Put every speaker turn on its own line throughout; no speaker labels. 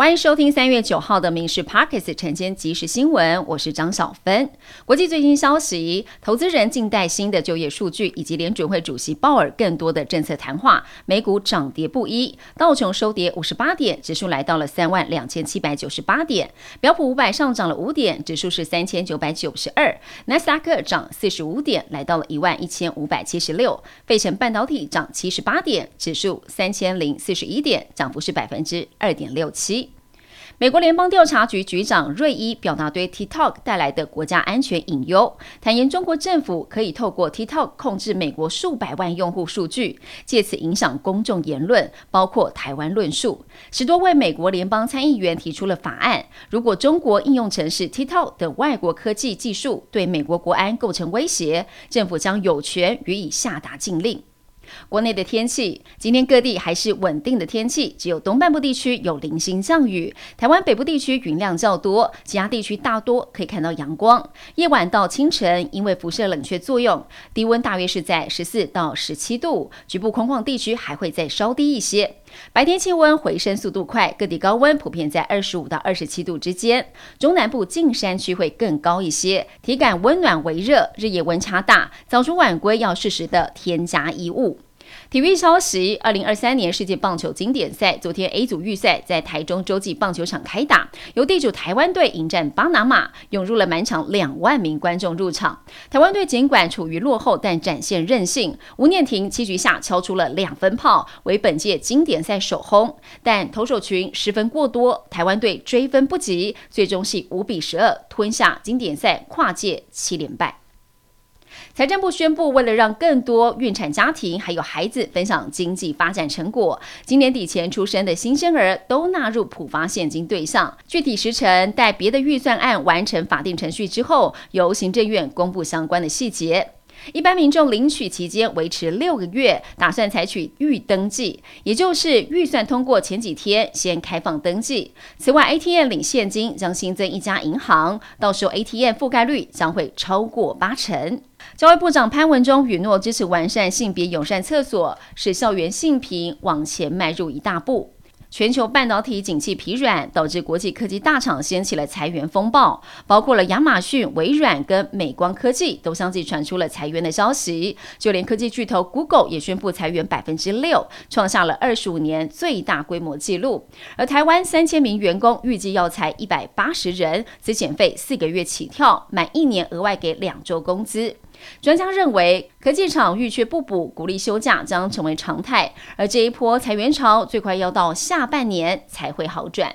欢迎收听三月九号的《民事 Parkes 晨间即时新闻》，我是张小芬。国际最新消息，投资人静待新的就业数据，以及联准会主席鲍尔更多的政策谈话。美股涨跌不一，道琼收跌五十八点，指数来到了三万两千七百九十八点；标普五百上涨了五点，指数是三千九百九十二；纳斯达克涨四十五点，来到了一万一千五百七十六；费城半导体涨七十八点，指数三千零四十一点，涨幅是百分之二点六七。美国联邦调查局局长瑞伊表达对 TikTok 带来的国家安全隐忧，坦言中国政府可以透过 TikTok 控制美国数百万用户数据，借此影响公众言论，包括台湾论述。十多位美国联邦参议员提出了法案，如果中国应用城市 TikTok 等外国科技技术对美国国安构成威胁，政府将有权予以下达禁令。国内的天气，今天各地还是稳定的天气，只有东半部地区有零星降雨。台湾北部地区云量较多，其他地区大多可以看到阳光。夜晚到清晨，因为辐射冷却作用，低温大约是在十四到十七度，局部空旷地区还会再稍低一些。白天气温回升速度快，各地高温普遍在二十五到二十七度之间，中南部近山区会更高一些，体感温暖为热，日夜温差大，早出晚归要适时的添加衣物。体育消息：二零二三年世界棒球经典赛昨天 A 组预赛在台中洲际棒球场开打，由地主台湾队迎战巴拿马，涌入了满场两万名观众入场。台湾队尽管处于落后，但展现韧性。吴念婷七局下敲出了两分炮，为本届经典赛首轰。但投手群失分过多，台湾队追分不及，最终是五比十二吞下经典赛跨界七连败。财政部宣布，为了让更多孕产家庭还有孩子分享经济发展成果，今年底前出生的新生儿都纳入普发现金对象。具体时程待别的预算案完成法定程序之后，由行政院公布相关的细节。一般民众领取期间维持六个月，打算采取预登记，也就是预算通过前几天先开放登记。此外，ATM 领现金将新增一家银行，到时候 ATM 覆盖率将会超过八成。教育部长潘文忠允诺支持完善性别友善厕所，使校园性平往前迈入一大步。全球半导体景气疲软，导致国际科技大厂掀起了裁员风暴，包括了亚马逊、微软跟美光科技都相继传出了裁员的消息。就连科技巨头 Google 也宣布裁员百分之六，创下了二十五年最大规模纪录。而台湾三千名员工预计要裁一百八十人，资遣费四个月起跳，满一年额外给两周工资。专家认为，科技厂欲缺不补，鼓励休假将成为常态，而这一波裁员潮最快要到下半年才会好转。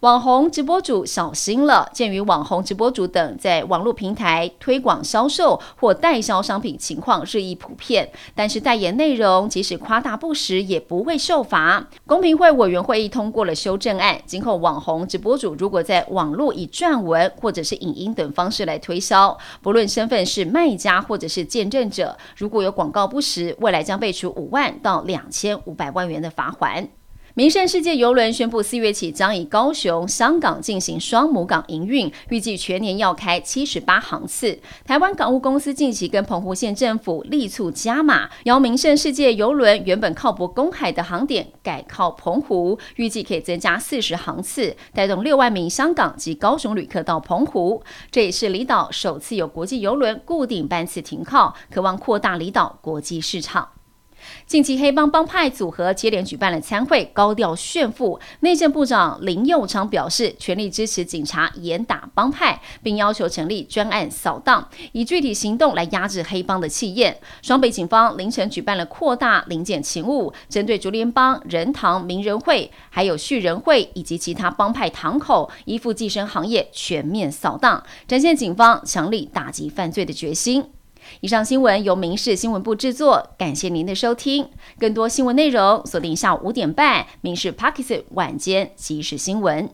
网红直播主小心了。鉴于网红直播主等在网络平台推广销售或代销商品情况日益普遍，但是代言内容即使夸大不实也不会受罚。公平会委员会议通过了修正案，今后网红直播主如果在网络以撰文或者是影音等方式来推销，不论身份是卖家或者是见证者，如果有广告不实，未来将被处五万到两千五百万元的罚款。名胜世界邮轮宣布，四月起将以高雄、香港进行双母港营运，预计全年要开七十八航次。台湾港务公司近期跟澎湖县政府力促加码，邀名胜世界邮轮原本靠泊公海的航点改靠澎湖，预计可以增加四十航次，带动六万名香港及高雄旅客到澎湖。这也是离岛首次有国际邮轮固定班次停靠，渴望扩大离岛国际市场。近期黑帮帮派组合接连举办了参会，高调炫富。内政部长林佑昌表示，全力支持警察严打帮派，并要求成立专案扫荡，以具体行动来压制黑帮的气焰。双北警方凌晨举办了扩大零检勤务，针对竹联帮、仁堂、名人会，还有旭仁会以及其他帮派堂口，依附寄生行业全面扫荡，展现警方强力打击犯罪的决心。以上新闻由民事新闻部制作，感谢您的收听。更多新闻内容锁定下午五点半《民事 p a k i s 晚间即时新闻》。